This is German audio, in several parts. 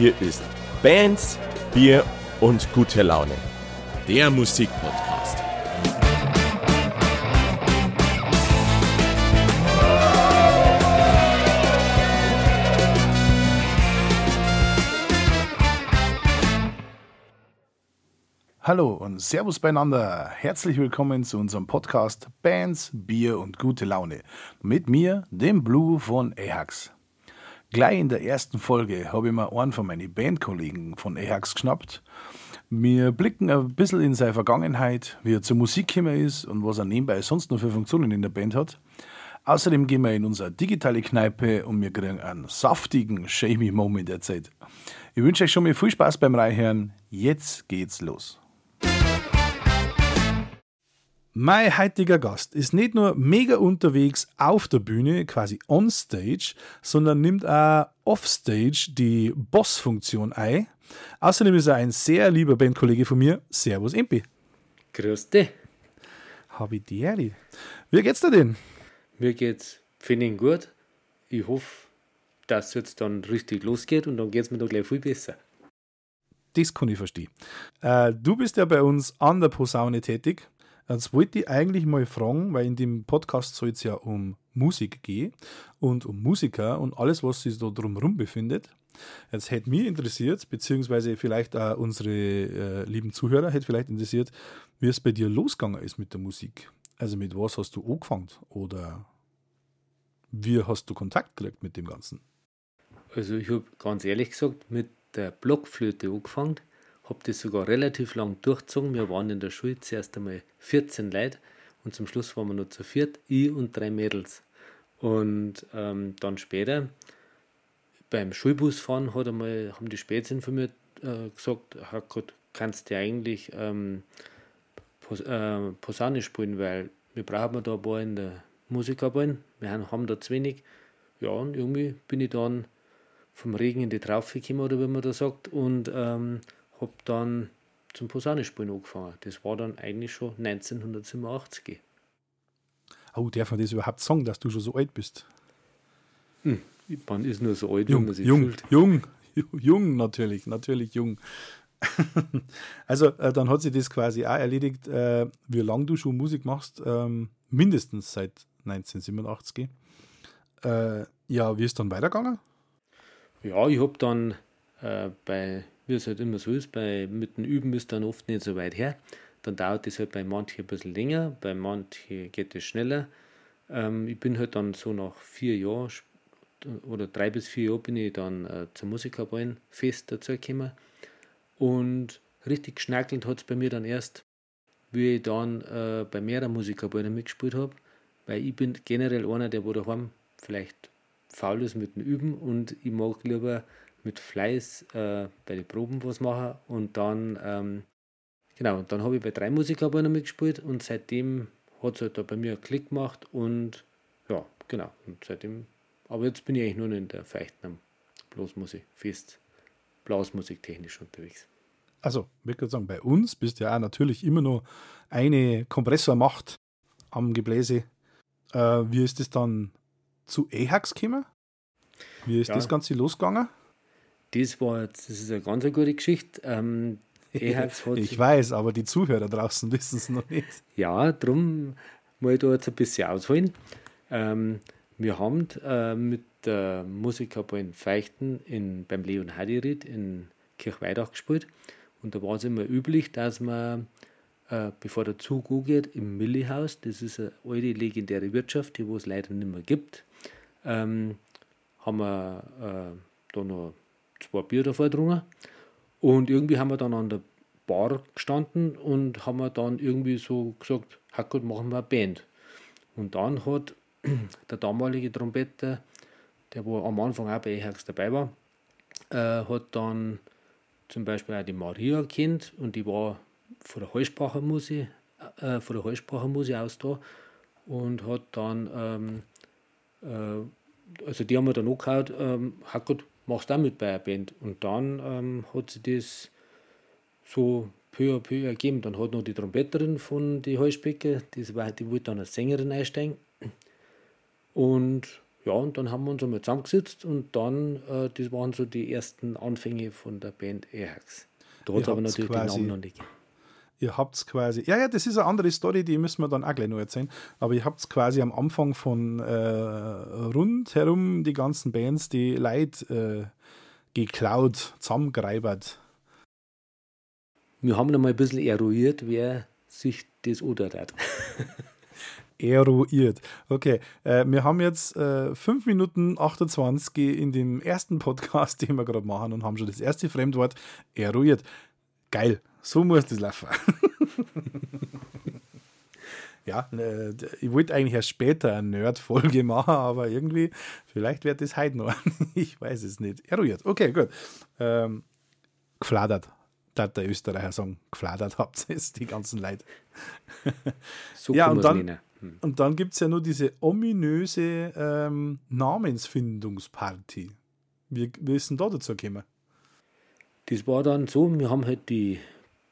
Hier ist Bands, Bier und gute Laune. Der Musikpodcast. Hallo und Servus beieinander. Herzlich willkommen zu unserem Podcast Bands, Bier und gute Laune. Mit mir, dem Blue von Ajax. Gleich in der ersten Folge habe ich mir einen von meinen Bandkollegen von Ajax geschnappt. Wir blicken ein bisschen in seine Vergangenheit, wie er zur Musik gekommen ist und was er nebenbei sonst noch für Funktionen in der Band hat. Außerdem gehen wir in unsere digitale Kneipe und wir kriegen einen saftigen Shamey Moment erzählt. Ich wünsche euch schon mal viel Spaß beim Reinhören. Jetzt geht's los. Mein heutiger Gast ist nicht nur mega unterwegs auf der Bühne, quasi on stage, sondern nimmt auch offstage die Boss-Funktion ein. Außerdem ist er ein sehr lieber Bandkollege von mir. Servus, Impi. Grüß dich. Hab ich die. Wie geht's dir denn? Mir geht's, finde ich, gut. Ich hoffe, dass es jetzt dann richtig losgeht und dann geht's mir doch gleich viel besser. Das kann ich verstehen. Äh, du bist ja bei uns an der Posaune tätig. Jetzt wollte ich eigentlich mal fragen, weil in dem Podcast soll es ja um Musik gehen und um Musiker und alles, was sich da drumherum befindet. Jetzt hätte mich interessiert, beziehungsweise vielleicht auch unsere äh, lieben Zuhörer hätte vielleicht interessiert, wie es bei dir losgegangen ist mit der Musik. Also mit was hast du angefangen oder wie hast du Kontakt gekriegt mit dem Ganzen? Also ich habe ganz ehrlich gesagt mit der Blockflöte angefangen habe das sogar relativ lang durchgezogen. Wir waren in der Schule zuerst einmal 14 Leute und zum Schluss waren wir nur zu viert, ich und drei Mädels. Und ähm, dann später beim Schulbusfahren hat einmal, haben die Spätzchen von mir äh, gesagt, Gott, kannst du eigentlich ähm, Pos äh, Posaune spielen, weil wir brauchen da ein paar in der Musikerballen, wir haben da zu wenig. Ja, und irgendwie bin ich dann vom Regen in die Traufe gekommen, oder wie man da sagt, und ähm, habe dann zum Posaunenspielen angefangen. Das war dann eigentlich schon 1987. Oh, darf man das überhaupt sagen, dass du schon so alt bist? Hm, man ist nur so alt, jung, wie man sich jung, fühlt. Jung, jung natürlich, natürlich jung. also, äh, dann hat sich das quasi auch erledigt, äh, wie lange du schon Musik machst, ähm, mindestens seit 1987. Äh, ja, wie ist dann weitergegangen? Ja, ich habe dann äh, bei wie es halt immer so ist, bei, mit dem Üben ist dann oft nicht so weit her. Dann dauert es halt bei manchen ein bisschen länger, bei manchen geht es schneller. Ähm, ich bin halt dann so nach vier Jahren oder drei bis vier Jahren bin ich dann äh, zum Musikerballenfest dazugekommen. Und richtig geschnackelt hat es bei mir dann erst, wie ich dann äh, bei mehreren Musikerballen mitgespielt habe. Weil ich bin generell einer, der wo daheim vielleicht faul ist mit dem Üben und ich mag lieber mit Fleiß äh, bei den Proben was machen und dann, ähm, genau, dann habe ich bei drei Musikerabonnenten mitgespielt und seitdem hat es halt da bei mir einen Klick gemacht und ja, genau, und seitdem, aber jetzt bin ich eigentlich nur noch in der feuchten am Blasmusik, fest, Blasmusik technisch unterwegs. Also, ich würde sagen, bei uns bist ja auch natürlich immer nur eine Kompressormacht am Gebläse. Äh, wie ist das dann zu EHAX gekommen? Wie ist ja. das Ganze losgegangen? Das war jetzt, das ist eine ganz gute Geschichte. Ähm, ich weiß, aber die Zuhörer draußen wissen es noch nicht. Ja, darum muss ich da jetzt ein bisschen ausholen. Ähm, wir haben äh, mit der Musikerabteilung Feichten in, beim Leon Hadirid in Kirchweidach gespielt. Und da war es immer üblich, dass man, äh, bevor der Zug angeht, im Millihaus, das ist eine alte legendäre Wirtschaft, die es leider nicht mehr gibt, ähm, haben wir äh, da noch zwei Bier davor getrunken. Und irgendwie haben wir dann an der Bar gestanden und haben dann irgendwie so gesagt, Hackert, machen wir eine Band. Und dann hat der damalige Trompeter, der wo am Anfang auch bei EHAX dabei war, äh, hat dann zum Beispiel auch die Maria kennt und die war von der Heusprachermusik, äh, von der Heusprachermusik aus da und hat dann, ähm, äh, also die haben wir dann angehört, ähm, Hackert, machst du auch mit bei einer Band. Und dann ähm, hat sich das so peu à peu ergeben. Dann hat noch die Trompeterin von die Heusbecke, die, die wollte dann als Sängerin einsteigen. Und ja, und dann haben wir uns einmal zusammengesetzt und dann, äh, das waren so die ersten Anfänge von der Band Airhax. Da hat es aber natürlich den Namen noch nicht gegeben. Ihr habt es quasi, ja, ja, das ist eine andere Story, die müssen wir dann auch gleich noch erzählen, aber ihr habt es quasi am Anfang von äh, rundherum die ganzen Bands, die Leid äh, geklaut, zusammengereibert. Wir haben noch mal ein bisschen eruiert, wer sich das hat. eruiert. Okay, äh, wir haben jetzt äh, 5 Minuten 28 in dem ersten Podcast, den wir gerade machen und haben schon das erste Fremdwort eruiert. Geil, so muss das laufen. ja, äh, ich wollte eigentlich erst später eine Nerd-Folge machen, aber irgendwie, vielleicht wird das heute noch. ich weiß es nicht. Eruiert. Okay, gut. Ähm, gefladert, darf der Österreicher sagen. Gefladert habt ihr es, die ganzen Leute. so ja, und dann, hm. und dann gibt es ja nur diese ominöse ähm, Namensfindungsparty. Wie, wie ist denn da dazu gekommen? Das war dann so, wir haben halt die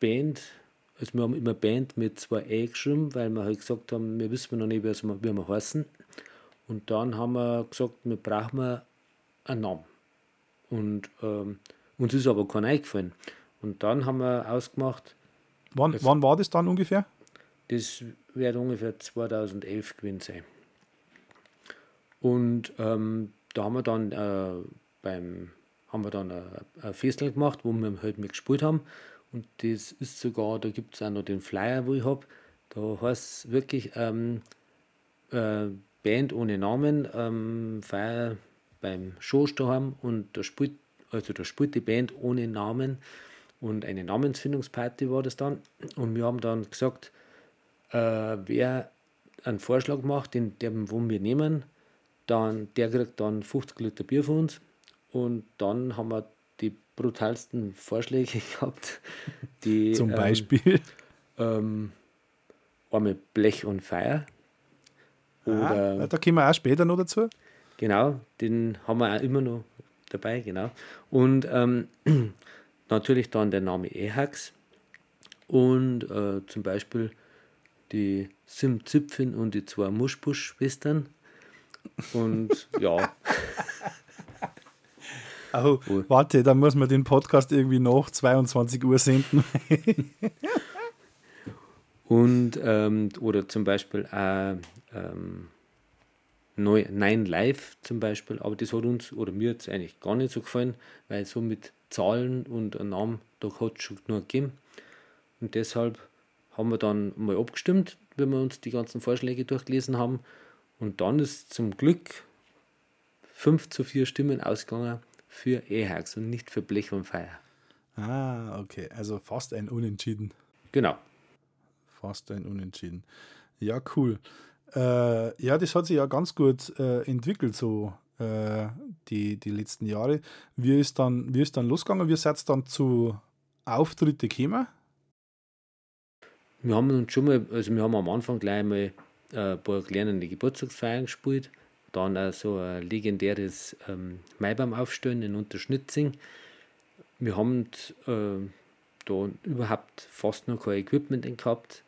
Band, also wir haben immer Band mit zwei E geschrieben, weil wir halt gesagt haben, wir wissen noch nicht, wie wir heißen. Und dann haben wir gesagt, wir brauchen einen Namen. Und ähm, uns ist aber kein eingefallen. Und dann haben wir ausgemacht. Wann, das, wann war das dann ungefähr? Das wird ungefähr 2011 gewesen sein. Und ähm, da haben wir dann äh, beim haben wir dann ein, ein Festel gemacht, wo wir halt mit gespielt haben. Und das ist sogar, da gibt es auch noch den Flyer, wo ich habe. Da heißt es wirklich ähm, äh, Band ohne Namen, ähm, Feier beim daheim und da spielt, also da spielt die Band ohne Namen und eine Namensfindungsparty war das dann. Und wir haben dann gesagt, äh, wer einen Vorschlag macht, den, den wo wir nehmen, dann, der kriegt dann 50 Liter Bier von uns. Und dann haben wir brutalsten Vorschläge gehabt. Die, Zum ähm, Beispiel? Ähm, einmal Blech und Feier. ah, da kommen wir auch später noch dazu. Genau, den haben wir auch immer noch dabei, genau. Und ähm, natürlich dann der Name Ehax und äh, zum Beispiel die Sim Zipfin und die zwei Muschbusch-Schwestern. Und ja. Oh, warte, dann muss man den Podcast irgendwie noch 22 Uhr senden. Und, ähm, oder zum Beispiel äh, ähm, Nein Live zum Beispiel, aber das hat uns oder mir jetzt eigentlich gar nicht so gefallen, weil so mit Zahlen und einem Namen, da hat es schon nur gegeben. Und deshalb haben wir dann mal abgestimmt, wenn wir uns die ganzen Vorschläge durchgelesen haben. Und dann ist zum Glück 5 zu 4 Stimmen ausgegangen für EHAX und nicht für Blech und Feier. Ah, okay. Also fast ein Unentschieden. Genau. Fast ein Unentschieden. Ja, cool. Äh, ja, das hat sich ja ganz gut äh, entwickelt, so äh, die, die letzten Jahre. Wie ist dann, wie ist dann losgegangen? Wie seid dann zu Auftritte gekommen? Wir haben uns schon mal, also wir haben am Anfang gleich mal äh, ein paar kleine Geburtstagsfeiern gespielt dann auch so ein legendäres ähm, Maibaum aufstellen in Unterschnitzing. Wir haben äh, da überhaupt fast noch kein Equipment gehabt.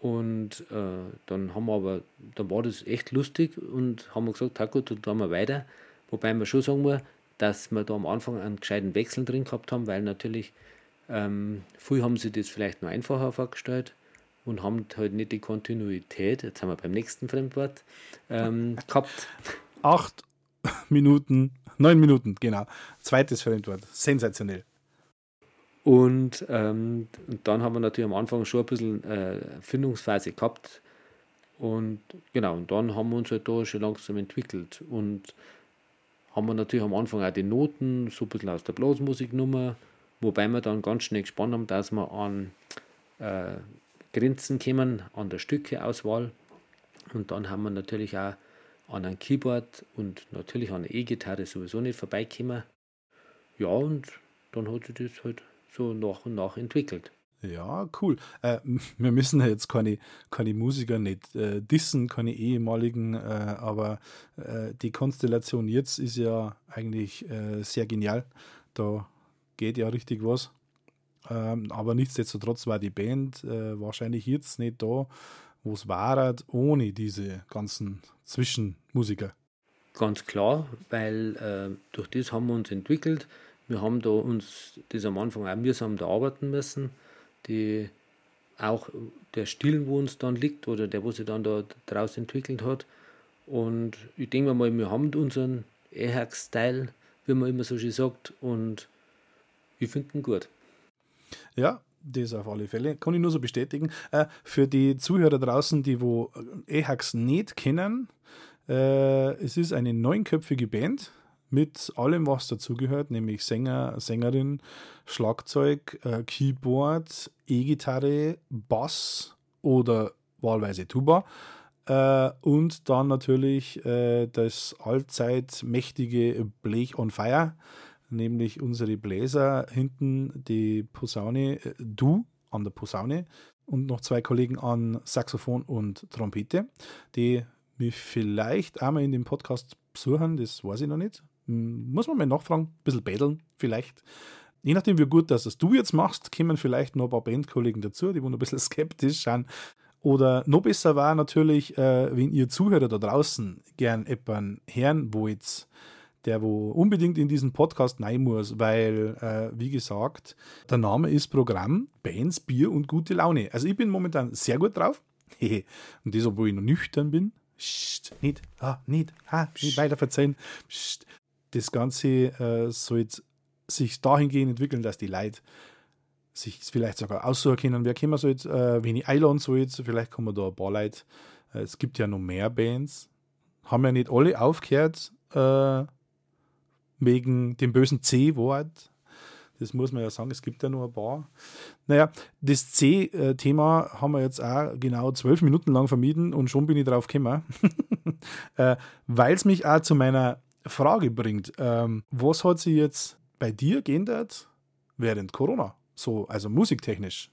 Und äh, dann haben wir aber, dann war das echt lustig und haben gesagt, ja gut, dann tun wir weiter. Wobei man schon sagen muss, dass wir da am Anfang einen gescheiten Wechsel drin gehabt haben, weil natürlich ähm, früher haben sie das vielleicht noch einfacher vorgestellt und haben halt nicht die Kontinuität, jetzt haben wir beim nächsten Fremdwort, ähm, gehabt. Acht Minuten, neun Minuten, genau. Zweites Fremdwort, sensationell. Und, ähm, und dann haben wir natürlich am Anfang schon ein bisschen äh, Findungsphase gehabt. Und genau, und dann haben wir uns halt da schon langsam entwickelt. Und haben wir natürlich am Anfang auch die Noten, so ein bisschen aus der Blasmusiknummer, wobei wir dann ganz schnell gespannt haben, dass wir an äh, Grenzen kommen an der Stückeauswahl. Und dann haben wir natürlich auch an einem Keyboard und natürlich an der E-Gitarre sowieso nicht vorbeikommen. Ja, und dann hat sich das halt so nach und nach entwickelt. Ja, cool. Äh, wir müssen ja jetzt keine, keine Musiker nicht äh, dissen, keine ehemaligen, äh, aber äh, die Konstellation jetzt ist ja eigentlich äh, sehr genial. Da geht ja richtig was. Ähm, aber nichtsdestotrotz war die Band äh, wahrscheinlich jetzt nicht da, wo es war, ohne diese ganzen Zwischenmusiker. Ganz klar, weil äh, durch das haben wir uns entwickelt. Wir haben da uns das am Anfang auch mühsam da arbeiten müssen. Die, auch der Stil, wo uns dann liegt oder der, wo sich dann da draus entwickelt hat. Und ich denke mal, wir haben unseren EHAC-Style, wie man immer so schön sagt, und ich finde ihn gut. Ja, das auf alle Fälle. Kann ich nur so bestätigen. Äh, für die Zuhörer draußen, die wo EHAX nicht kennen, äh, es ist eine neunköpfige Band mit allem, was dazugehört, nämlich Sänger, Sängerin, Schlagzeug, äh, Keyboard, E-Gitarre, Bass oder wahlweise Tuba. Äh, und dann natürlich äh, das allzeit mächtige Blech on Fire, nämlich unsere Bläser hinten, die Posaune, äh, du an der Posaune und noch zwei Kollegen an Saxophon und Trompete, die mich vielleicht einmal in dem Podcast besuchen, das weiß ich noch nicht. Muss man mal nachfragen, ein bisschen betteln vielleicht. Je nachdem, wie gut das du jetzt machst, kommen vielleicht noch ein paar Bandkollegen dazu, die noch ein bisschen skeptisch sind. Oder noch besser war natürlich, äh, wenn ihr Zuhörer da draußen gern jemanden hören wollt, der wo unbedingt in diesen Podcast rein muss, weil, äh, wie gesagt, der Name ist Programm, Bands, Bier und gute Laune. Also ich bin momentan sehr gut drauf. und das, obwohl ich noch nüchtern bin. Psst, nicht, ah, nicht, ah, nicht weiter verzeihen. Psst. Das Ganze äh, soll sich dahingehend entwickeln, dass die Leute sich vielleicht sogar aussuchen können, wer kommen soll, äh, wenn ich einladen soll, vielleicht kommen da ein paar Leute. Äh, es gibt ja noch mehr Bands. Haben ja nicht alle aufgehört äh, wegen dem bösen C-Wort. Das muss man ja sagen, es gibt ja nur ein paar. Naja, das C-Thema haben wir jetzt auch genau zwölf Minuten lang vermieden und schon bin ich drauf gekommen. äh, Weil es mich auch zu meiner Frage bringt. Ähm, was hat sich jetzt bei dir geändert während Corona? So, also musiktechnisch.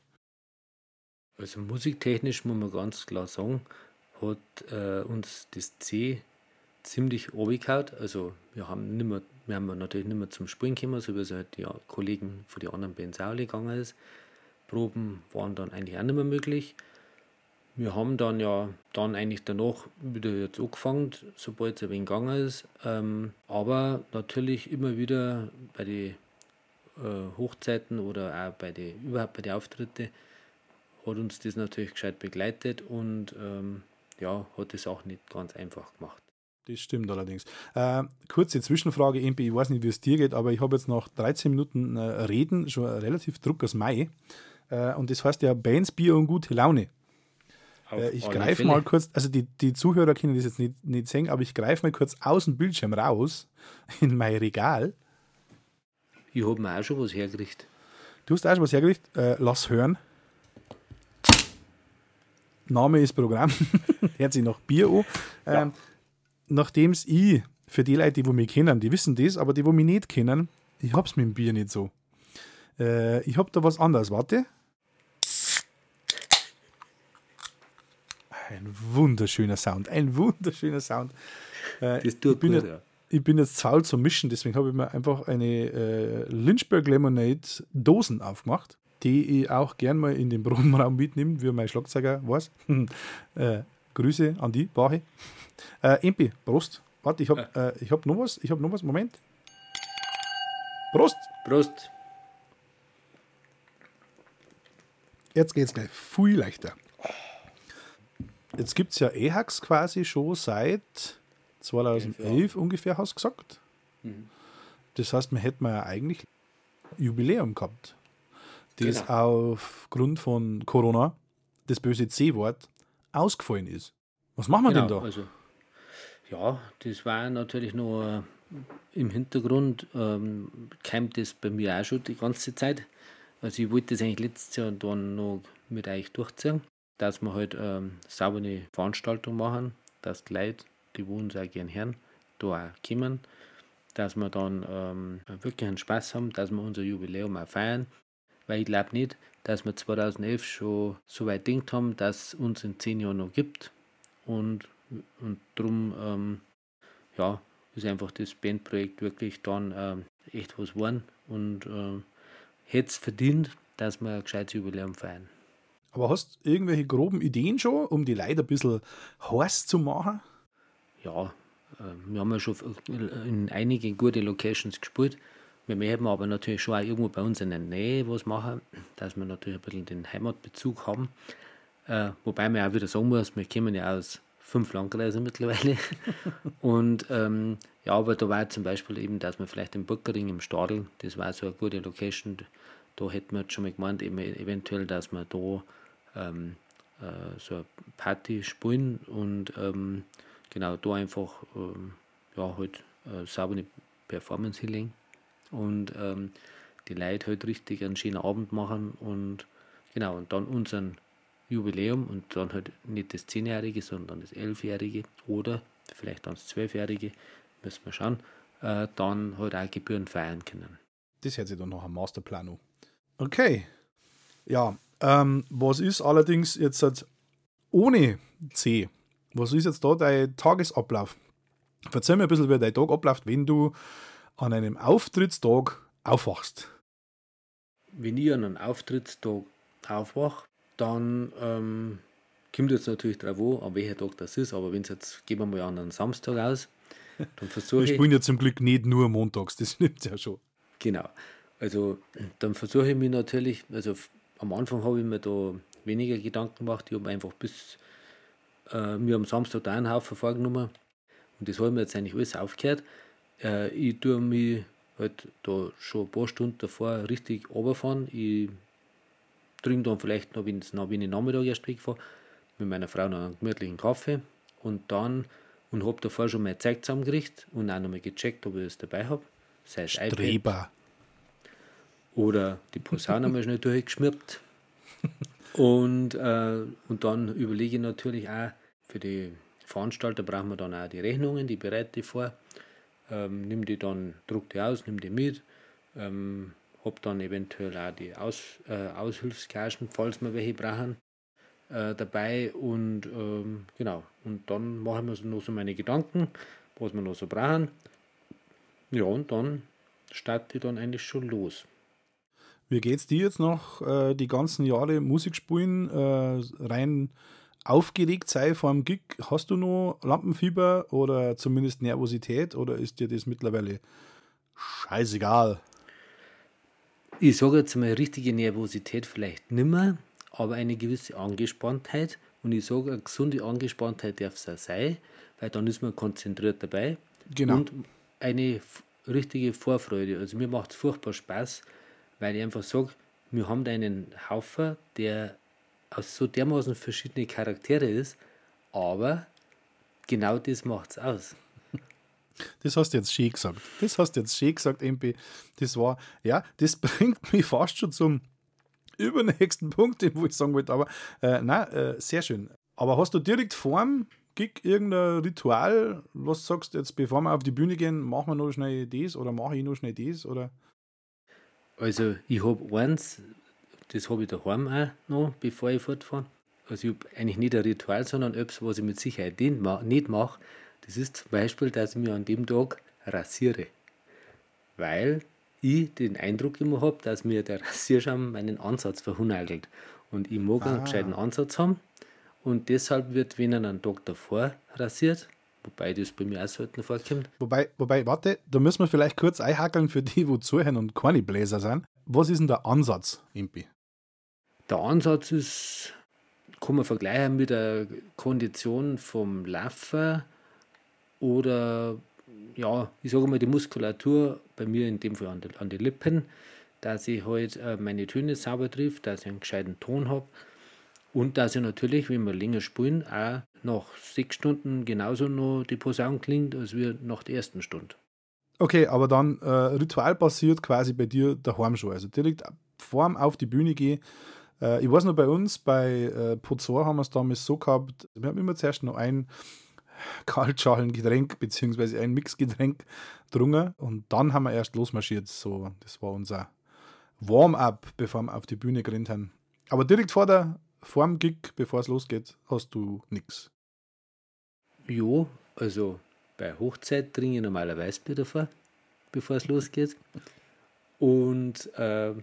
Also musiktechnisch muss man ganz klar sagen, hat äh, uns das C ziemlich abgehauen. Also wir haben nicht mehr, wir haben natürlich nicht mehr zum Spielen gekommen, so wie es halt die Kollegen von den anderen Bands auch gegangen ist. Proben waren dann eigentlich auch nicht mehr möglich. Wir haben dann ja dann eigentlich danach wieder jetzt angefangen, sobald es ein wenig gegangen ist. Ähm, aber natürlich immer wieder bei den äh, Hochzeiten oder auch bei den, überhaupt bei den Auftritten hat uns das natürlich gescheit begleitet und ähm, ja, hat es auch nicht ganz einfach gemacht. Das stimmt allerdings. Äh, kurze Zwischenfrage, MP, ich weiß nicht, wie es dir geht, aber ich habe jetzt nach 13 Minuten äh, Reden schon relativ Druck aus Mai. Äh, und das heißt ja Bands, Bier und gute Laune. Äh, ich greife mal kurz, also die, die Zuhörer können das jetzt nicht, nicht sehen, aber ich greife mal kurz aus dem Bildschirm raus in mein Regal ich habe mir auch schon was hergerichtet. Du hast auch schon was hergerichtet? Äh, lass hören. Name ist Programm. Hört sich nach Bier an. Ähm, ja. Nachdem es ich, für die Leute, die mich kennen, die wissen das, aber die, die mich nicht kennen, ich hab's mit dem Bier nicht so. Äh, ich hab da was anderes. Warte. Ein wunderschöner Sound. Ein wunderschöner Sound. Äh, das tut gut, ja ich bin jetzt faul zum Mischen, deswegen habe ich mir einfach eine äh, Lynchburg Lemonade Dosen aufgemacht, die ich auch gern mal in den Probenraum mitnehme, wie mein Schlagzeuger weiß. äh, Grüße an die Bache. Äh, Empi, Prost. Warte, ich habe äh, hab noch was. Ich habe noch was. Moment. Prost. Prost. Jetzt geht es gleich viel leichter. Jetzt gibt es ja EHAX quasi schon seit 2011 ungefähr, hast du gesagt. Mhm. Das heißt, man hätte ja eigentlich Jubiläum gehabt, das genau. aufgrund von Corona, das böse C-Wort, ausgefallen ist. Was machen wir genau, denn da? Also, ja, das war natürlich nur im Hintergrund, ähm, keimt das bei mir auch schon die ganze Zeit. Also ich wollte das eigentlich letztes Jahr dann noch mit euch durchziehen, dass wir halt ähm, saubere Veranstaltung machen, dass die Leute die uns auch gerne hören, da auch kommen, dass wir dann ähm, wirklich einen Spaß haben, dass wir unser Jubiläum auch feiern, weil ich glaube nicht, dass wir 2011 schon so weit gedacht haben, dass es uns in zehn Jahren noch gibt und, und darum ähm, ja, ist einfach das Bandprojekt wirklich dann ähm, echt was geworden und äh, hätte es verdient, dass wir ein gescheites Jubiläum feiern. Aber hast du irgendwelche groben Ideen schon, um die Leute ein bisschen heiß zu machen? ja, wir haben ja schon in einige gute Locations gespielt. Wir möchten aber natürlich schon auch irgendwo bei uns in der Nähe was machen, dass wir natürlich ein bisschen den Heimatbezug haben. Äh, wobei man auch wieder sagen muss, wir kommen ja aus fünf Landkreisen mittlerweile. und ähm, ja, aber da war zum Beispiel eben, dass man vielleicht im Burgering im Stadel, das war so eine gute Location, da hätten wir jetzt schon mal gemeint, eben eventuell, dass wir da ähm, äh, so eine Party spielen und ähm, genau da einfach ähm, ja, halt äh, saubere Performance hinlegen und ähm, die Leute halt richtig einen schönen Abend machen und genau, und dann unseren Jubiläum und dann halt nicht das Zehnjährige, sondern das Elfjährige oder vielleicht dann das Zwölfjährige, müssen wir schauen, äh, dann halt auch Gebühren feiern können. Das hätte sich dann noch ein Masterplan an. Okay. Ja, ähm, was ist allerdings jetzt halt ohne C? Was ist jetzt da dein Tagesablauf? Erzähl mir ein bisschen, wie dein Tag abläuft, wenn du an einem Auftrittstag aufwachst. Wenn ich an einem Auftrittstag aufwache, dann ähm, kommt jetzt natürlich drauf an, an welcher Tag das ist, aber wenn es jetzt, gehen wir mal an einen Samstag aus, dann versuche ich. Wir spielen ja zum Glück nicht nur montags, das nimmt ja schon. Genau. Also dann versuche ich mich natürlich, also am Anfang habe ich mir da weniger Gedanken gemacht, ich habe einfach bis äh, mir am Samstag da einen Haufen vorgenommen und das habe ich mir jetzt eigentlich alles aufgehört. Äh, ich tue mich halt da schon ein paar Stunden davor richtig runterfahren. Ich trinke dann vielleicht noch, wenn ich Nachmittag erst wegfahre, mit meiner Frau noch einen gemütlichen Kaffee und dann und habe davor schon mein Zeug zusammengerichtet und auch nochmal gecheckt, ob ich es dabei habe. Sei es Streber. Oder die Posaune mal schnell durchgeschmirbt. Und, äh, und dann überlege ich natürlich auch, für die Veranstalter brauchen wir dann auch die Rechnungen, die bereite ich vor. Ähm, nimm die dann, druck die aus, nimm die mit. Ähm, hab dann eventuell auch die aus, äh, Aushilfsgagen, falls wir welche brauchen, äh, dabei. Und ähm, genau, und dann machen wir noch so meine Gedanken, was wir noch so brauchen. Ja, und dann starte ich dann eigentlich schon los. Wie geht es dir jetzt noch äh, die ganzen Jahre Musik spielen, äh, rein aufgeregt sei vor dem Gig? Hast du noch Lampenfieber oder zumindest Nervosität oder ist dir das mittlerweile scheißegal? Ich sage jetzt mal richtige Nervosität vielleicht nimmer, aber eine gewisse Angespanntheit. Und ich sage, eine gesunde Angespanntheit darf es auch sein, weil dann ist man konzentriert dabei. Genau. Und eine richtige Vorfreude. Also mir macht es furchtbar Spaß, weil ich einfach sage, wir haben da einen Haufen, der aus so dermaßen verschiedene Charaktere ist, aber genau das macht es aus. Das hast du jetzt schön gesagt. Das hast du jetzt schön gesagt, MP. Das war, ja, das bringt mich fast schon zum übernächsten Punkt, wo ich sagen wollte, aber äh, nein, äh, sehr schön. Aber hast du direkt vorm Gig irgendein Ritual, was du sagst, jetzt bevor wir auf die Bühne gehen, machen wir noch schnell das oder mache ich noch schnell das? Oder? Also ich habe eins, das habe ich daheim auch noch, bevor ich fortfahre. Also ich habe eigentlich nicht ein Ritual, sondern etwas, was ich mit Sicherheit nicht mache. Das ist zum Beispiel, dass ich mich an dem Tag rasiere. Weil ich den Eindruck immer habe, dass mir der Rasierschaum meinen Ansatz verhunagelt. Und ich mag ah. einen gescheiten Ansatz haben. Und deshalb wird, wenn er einen Tag davor rasiert, Wobei das bei mir auch selten vorkommt. Wobei, wobei, warte, da müssen wir vielleicht kurz einhackeln für die, wo zuhören und keine Bläser sind. Was ist denn der Ansatz, Impi? Der Ansatz ist, kann man vergleichen mit der Kondition vom Laufen oder, ja, ich sage mal, die Muskulatur, bei mir in dem Fall an den, an die Lippen, dass ich halt äh, meine Töne sauber trifft, dass ich einen gescheiten Ton habe und dass ich natürlich, wenn wir länger spielen, auch nach sechs Stunden genauso noch die Posaune klingt, als wir nach der ersten Stunde. Okay, aber dann äh, Ritual passiert quasi bei dir daheim schon. Also direkt vorm auf die Bühne gehen. Äh, ich weiß noch, bei uns, bei äh, Pozor haben wir es damals so gehabt, wir haben immer zuerst noch ein Kaltschalengetränk bzw. ein Mixgetränk drungen und dann haben wir erst losmarschiert. So, das war unser Warm-up, bevor wir auf die Bühne gerannt haben. Aber direkt vor der vorm Gig, bevor es losgeht, hast du nichts. Jo, also bei Hochzeit trinke ich normalerweise Bier davor, bevor es losgeht. Und äh,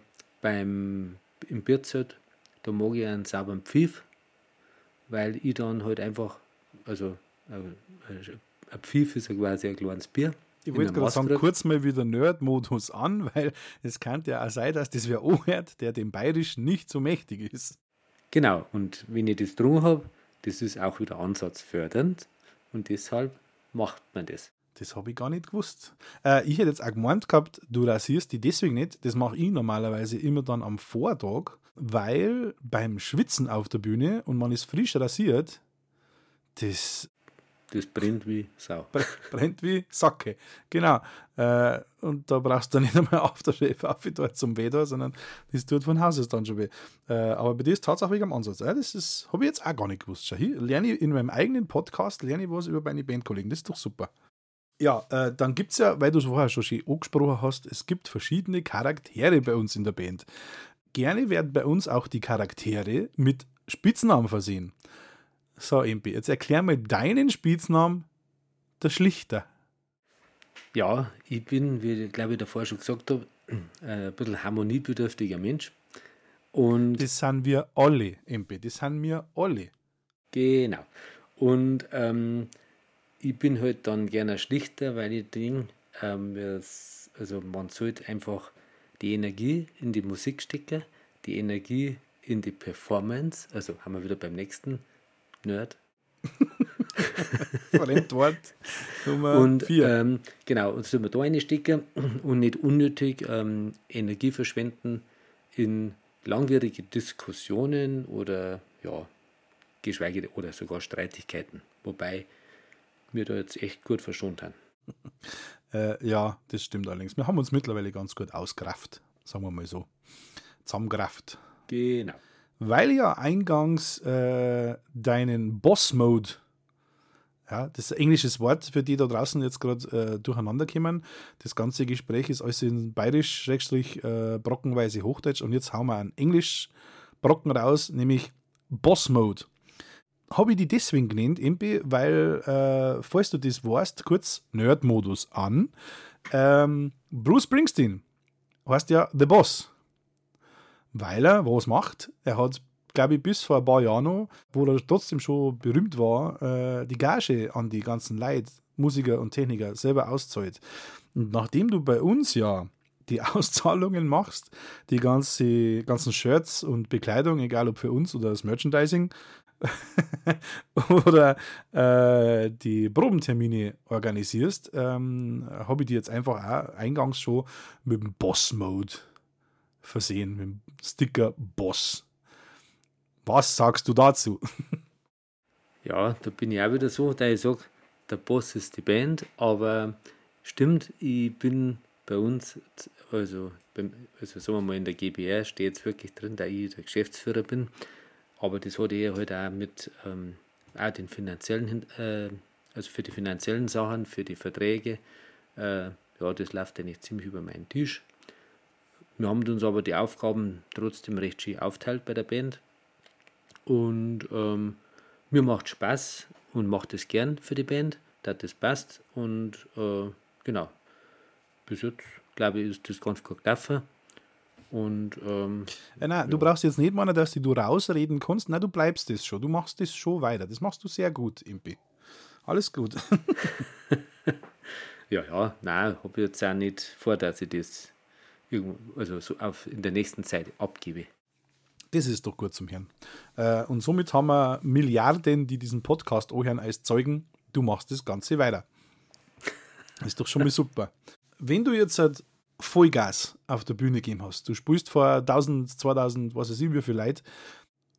beim im Bierzelt, da mag ich einen sauberen Pfiff, weil ich dann halt einfach, also äh, ein Pfiff ist ja quasi ein kleines Bier. Ich wollte gerade sagen, kurz mal wieder Nerd-Modus an, weil es kann ja auch sein, dass das wer anhört, der dem Bayerischen nicht so mächtig ist. Genau, und wenn ich das drum habe, das ist auch wieder ansatzfördernd und deshalb macht man das. Das habe ich gar nicht gewusst. Äh, ich hätte jetzt auch gemeint gehabt, du rasierst die deswegen nicht. Das mache ich normalerweise immer dann am Vortag, weil beim Schwitzen auf der Bühne und man ist frisch rasiert, das Das brennt wie Sau. br- brennt wie Sacke. Genau. Äh, und da brauchst du nicht einmal auf der Chef auf dort zum da, sondern das tut von Haus aus dann schon weh. Äh, aber bei dir ist tatsächlich am Ansatz. Äh, das ist, habe ich jetzt auch gar nicht gewusst. Hier, lerne ich in meinem eigenen Podcast lerne ich was über meine Bandkollegen. Das ist doch super. Ja, äh, dann gibt es ja, weil du es vorher schon schön angesprochen hast, es gibt verschiedene Charaktere bei uns in der Band. Gerne werden bei uns auch die Charaktere mit Spitznamen versehen. So, Empi, jetzt erklär mal deinen Spitznamen, der Schlichter. Ja, ich bin, wie ich glaube ich davor schon gesagt habe, ein bisschen harmoniebedürftiger Mensch. Und Das sind wir alle, Empi, das sind wir alle. Genau. Und ähm, ich bin halt dann gerne schlichter, weil ich denke, ähm, also man sollte einfach die Energie in die Musik stecken, die Energie in die Performance, also haben wir wieder beim nächsten Nerd. Fremdwort Nummer Und vier. ähm, genau, und soll man da reinstecken und nicht unnötig ähm, Energie verschwenden in langwierige Diskussionen oder ja, geschweige oder sogar Streitigkeiten. Wobei wir da jetzt echt gut verschont haben. Äh, ja, das stimmt allerdings. Wir haben uns mittlerweile ganz gut ausgerafft, sagen wir mal so. Zusammengerafft. Genau. Weil ja eingangs äh, deinen Boss-Mode, ja, das ist ein englisches Wort für die da draußen jetzt gerade äh, durcheinander kommen. Das ganze Gespräch ist alles in bayerisch, schrägstrich, äh, brockenweise Hochdeutsch und jetzt hauen wir einen Englisch-Brocken raus, nämlich Boss-Mode. Habe ich die deswegen genannt, Impi, weil, äh, falls du das weißt, kurz Nerd-Modus an. Ähm, Bruce Springsteen heißt ja The Boss weil er was macht. Er hat, glaube ich, bis vor ein paar Jahren noch, wo er trotzdem schon berühmt war, äh, die Gage an die ganzen Leute, Musiker und Techniker selber auszahlt. Und nachdem du bei uns ja die Auszahlungen machst, die ganze, ganzen Shirts und Bekleidung, egal ob für uns oder das Merchandising, oder äh, die Probentermine organisierst, ähm, habe ich die jetzt einfach auch eingangs schon mit dem Boss-Mode versehen, mit dem Sticker Boss. Was sagst du dazu? Ja, da bin ich auch wieder so, da ich sage, der Boss ist die Band, aber stimmt, ich bin bei uns, also, also sagen wir mal in der GBR steht jetzt wirklich drin, da ich der Geschäftsführer bin, aber das hat eher halt auch mit ähm, auch den finanziellen, äh, also für die finanziellen Sachen, für die Verträge, äh, ja, das läuft eigentlich ziemlich über meinen Tisch. Wir haben uns aber die Aufgaben trotzdem recht schön aufteilt bei der Band. Und ähm, mir macht Spaß und macht es gern für die Band, dass das passt. Und äh, genau, bis jetzt glaube ich, ist das ganz gut gelaufen. Und ähm, Äh, nein, du brauchst jetzt nicht meinen, dass du rausreden kannst. Nein, du bleibst das schon. Du machst das schon weiter. Das machst du sehr gut, Impi. Alles gut. ja, ja, nein, habe ich jetzt auch nicht vor, dass ich das irgendwo, also so auf, in der nächsten Zeit abgebe. Das ist doch gut zum Hören. Äh, und somit haben wir Milliarden, die diesen Podcast anhören, als Zeugen. Du machst das Ganze weiter. Ist doch schon mal super. Wenn du jetzt halt Vollgas auf der Bühne gegeben hast, du spielst vor 1000, 2000, was weiß ich, wie viel Leute,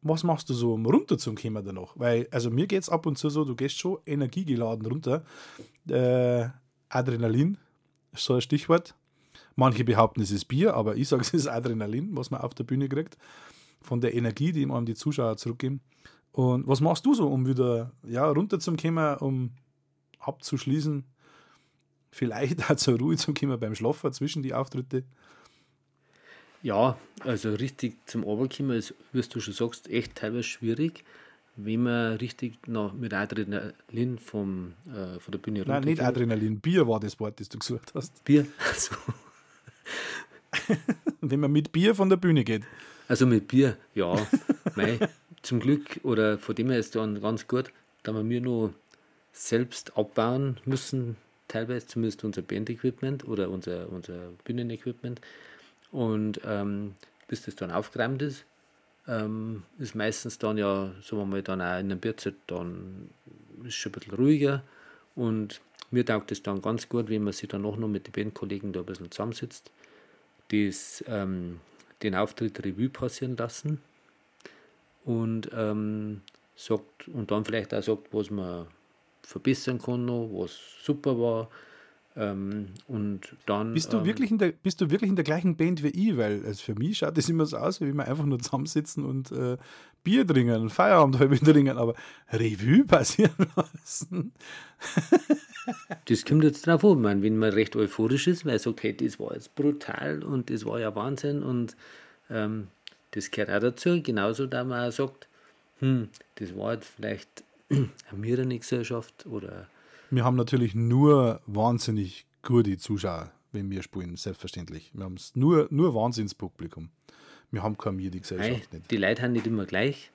was machst du so, um runterzukommen danach? Weil, also mir geht es ab und zu so, du gehst schon energiegeladen runter. Äh, Adrenalin ist so ein Stichwort. Manche behaupten, es ist Bier, aber ich sage, es ist Adrenalin, was man auf der Bühne kriegt. Von der Energie, die einem die Zuschauer zurückgeben. Und was machst du so, um wieder ja, runterzukommen, um abzuschließen? Vielleicht auch zur Ruhe zu kommen beim Schlafen zwischen die Auftritte. Ja, also richtig zum Oberkommen ist, wie du schon sagst, echt teilweise schwierig, wenn man richtig noch mit Adrenalin vom, äh, von der Bühne Nein, nicht. Adrenalin, Bier war das Wort, das du gesucht hast. Bier. Also, Wenn man mit Bier von der Bühne geht. also mit Bier, ja. Mei, zum Glück, oder von dem her ist dann ganz gut, da wir mir nur selbst abbauen müssen, teilweise zumindest unser Band-Equipment oder unser, unser Bühnenequipment. Und ähm, bis das dann aufgeräumt ist, ähm, ist meistens dann ja, sagen wir mal, dann auch in der Bierzeit dann ist schon ein bisschen ruhiger und mir taugt es dann ganz gut, wenn man sich dann auch noch mit den Bandkollegen da ein bisschen zusammensitzt, das, ähm, den Auftritt Revue passieren lassen und ähm, sagt und dann vielleicht auch sagt, was man verbessern kann noch, was super war. Ähm, und dann, bist, du ähm, wirklich in der, bist du wirklich in der gleichen Band wie ich? Weil also für mich schaut das immer so aus, wie wir einfach nur zusammensitzen und äh, Bier trinken, Feierabend trinken, aber Revue passieren lassen. das kommt jetzt drauf an, meine, wenn man recht euphorisch ist, weil er sagt, hey, das war jetzt brutal und das war ja Wahnsinn und ähm, das gehört auch dazu. Genauso, da man auch sagt, hm, das war jetzt vielleicht eine Mirrengesellschaft oder. Wir haben natürlich nur wahnsinnig gute Zuschauer, wenn wir spielen, selbstverständlich. Wir haben nur, nur Wahnsinnspublikum. Wir haben keine Mirrengesellschaft nicht. Die Leute haben nicht immer gleich.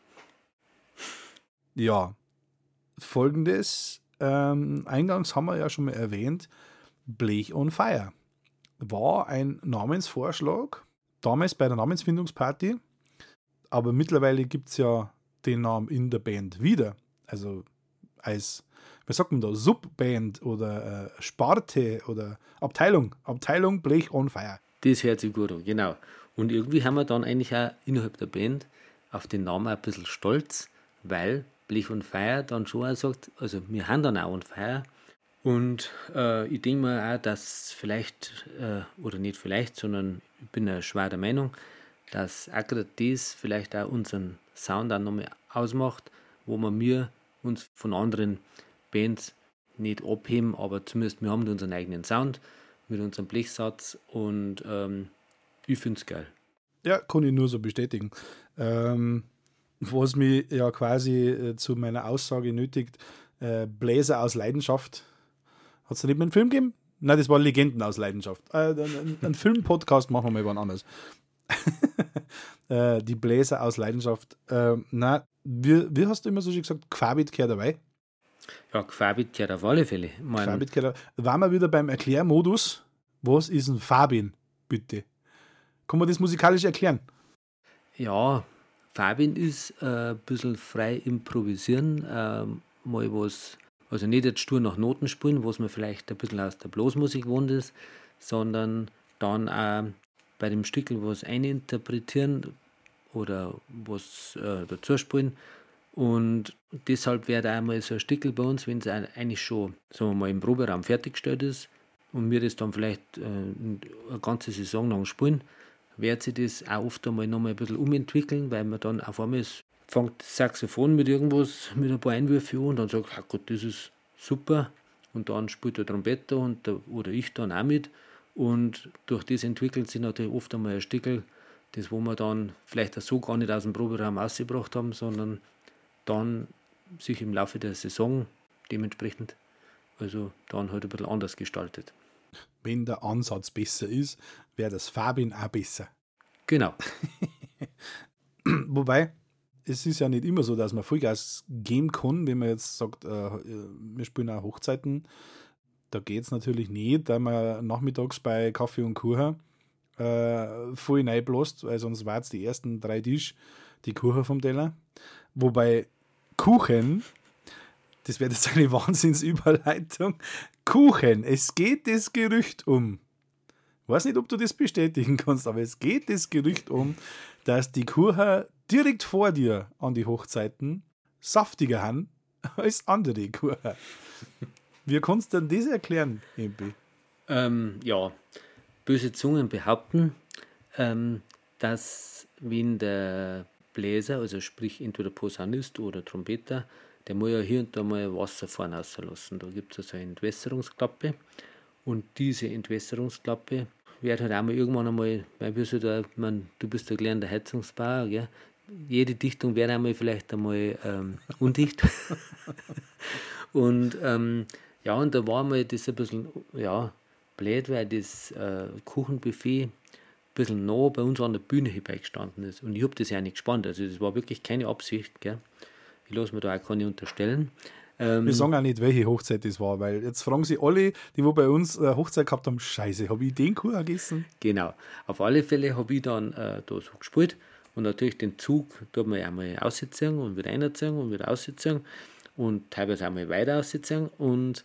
Ja. Folgendes, ähm, eingangs haben wir ja schon mal erwähnt, Blech on Fire war ein Namensvorschlag, damals bei der Namensfindungsparty, aber mittlerweile gibt es ja den Namen in der Band wieder. Also als, was sagt man da, Subband oder äh, Sparte oder Abteilung. Abteilung Blech on Fire. Das hört sich gut an, genau. Und irgendwie haben wir dann eigentlich auch innerhalb der Band auf den Namen ein bisschen stolz, weil Blech on Fire dann schon auch sagt, also wir haben dann auch on Fire. Und äh, ich denke mir auch, dass vielleicht, äh, oder nicht vielleicht, sondern ich bin ja schwer der Meinung, dass gerade das vielleicht auch unseren Sound auch nochmal ausmacht, wo wir mir uns von anderen Bands nicht abheben, aber zumindest wir haben unseren eigenen Sound mit unserem Blechsatz und ähm, ich finde es geil. Ja, kann ich nur so bestätigen. Ähm, was mich ja quasi äh, zu meiner Aussage nötigt, äh, Bläser aus Leidenschaft. Hat es da nicht mehr einen Film gegeben? Nein, das war Legenden aus Leidenschaft. Äh, einen, einen Film-Podcast machen wir mal wann anders. äh, die Bläser aus Leidenschaft. Äh, na, wie, wie hast du immer so schön gesagt, Quabit gehört dabei? Ja, Quabit gehört auf alle Fälle. Mein Quabit gehört Waren wir wieder beim Erklärmodus. Was ist ein Fabin, bitte? Kann man das musikalisch erklären? Ja, Fabin ist äh, ein bisschen frei improvisieren, äh, mal was, also nicht jetzt stur nach Noten spielen, was man vielleicht ein bisschen aus der Blasmusik gewohnt ist, sondern dann auch bei dem Stückel was eininterpretieren oder was äh, dazu spielen. Und deshalb wäre da einmal so ein Stückel bei uns, wenn es eigentlich schon sagen wir mal, im Proberaum fertiggestellt ist und wir das dann vielleicht äh, eine ganze Saison lang spielen, wird sich das auch oft einmal nochmal ein bisschen umentwickeln, weil man dann auf einmal fängt das Saxophon mit irgendwas, mit ein paar Einwürfen an und dann sagt, ah Gott, das ist super. Und dann spielt der Trompeter und der, oder ich dann auch mit. Und durch das entwickelt sich natürlich oft einmal ein Stückel, das wo wir dann vielleicht so gar nicht aus dem Proberaum ausgebracht haben, sondern dann sich im Laufe der Saison dementsprechend, also dann halt ein bisschen anders gestaltet. Wenn der Ansatz besser ist, wäre das Fabin auch besser. Genau. Wobei, es ist ja nicht immer so, dass man Vollgas geben kann, wenn man jetzt sagt, äh, wir spielen auch Hochzeiten da geht es natürlich nicht, da man nachmittags bei Kaffee und Kuchen äh, voll reinbläst, weil sonst war es die ersten drei Tisch die Kuchen vom Teller. Wobei Kuchen, das wäre jetzt eine Wahnsinnsüberleitung, Kuchen, es geht das Gerücht um. Ich weiß nicht, ob du das bestätigen kannst, aber es geht das Gerücht um, dass die Kuchen direkt vor dir an die Hochzeiten saftiger haben als andere Kuchen. Wie kannst du denn das erklären, Empi? Ähm, ja, böse Zungen behaupten, ähm, dass wenn der Bläser, also sprich entweder Posaunist oder Trompeter, der muss ja hier und da mal Wasser fahren auslassen. Da gibt es also eine Entwässerungsklappe und diese Entwässerungsklappe wird halt auch mal irgendwann einmal, weil wir so da, man, du bist der gelernter Heizungsbauer, gell? jede Dichtung wäre einmal vielleicht einmal ähm, undicht. und ähm, ja, und da war mir das ein bisschen, ja, blöd, weil das äh, Kuchenbuffet ein bisschen nah bei uns an der Bühne gestanden ist. Und ich habe das ja nicht gespannt. Also das war wirklich keine Absicht. Gell? Ich lasse mir da auch keine unterstellen. Ähm, Wir sagen auch nicht, welche Hochzeit das war, weil jetzt fragen sie alle, die wo bei uns äh, Hochzeit gehabt haben, scheiße, habe ich den Kuchen gegessen? Genau. Auf alle Fälle habe ich dann äh, da so gespielt und natürlich den Zug tut man ja einmal ausziehen und wieder einziehen und wieder ausziehen und teilweise einmal weiter ausziehen und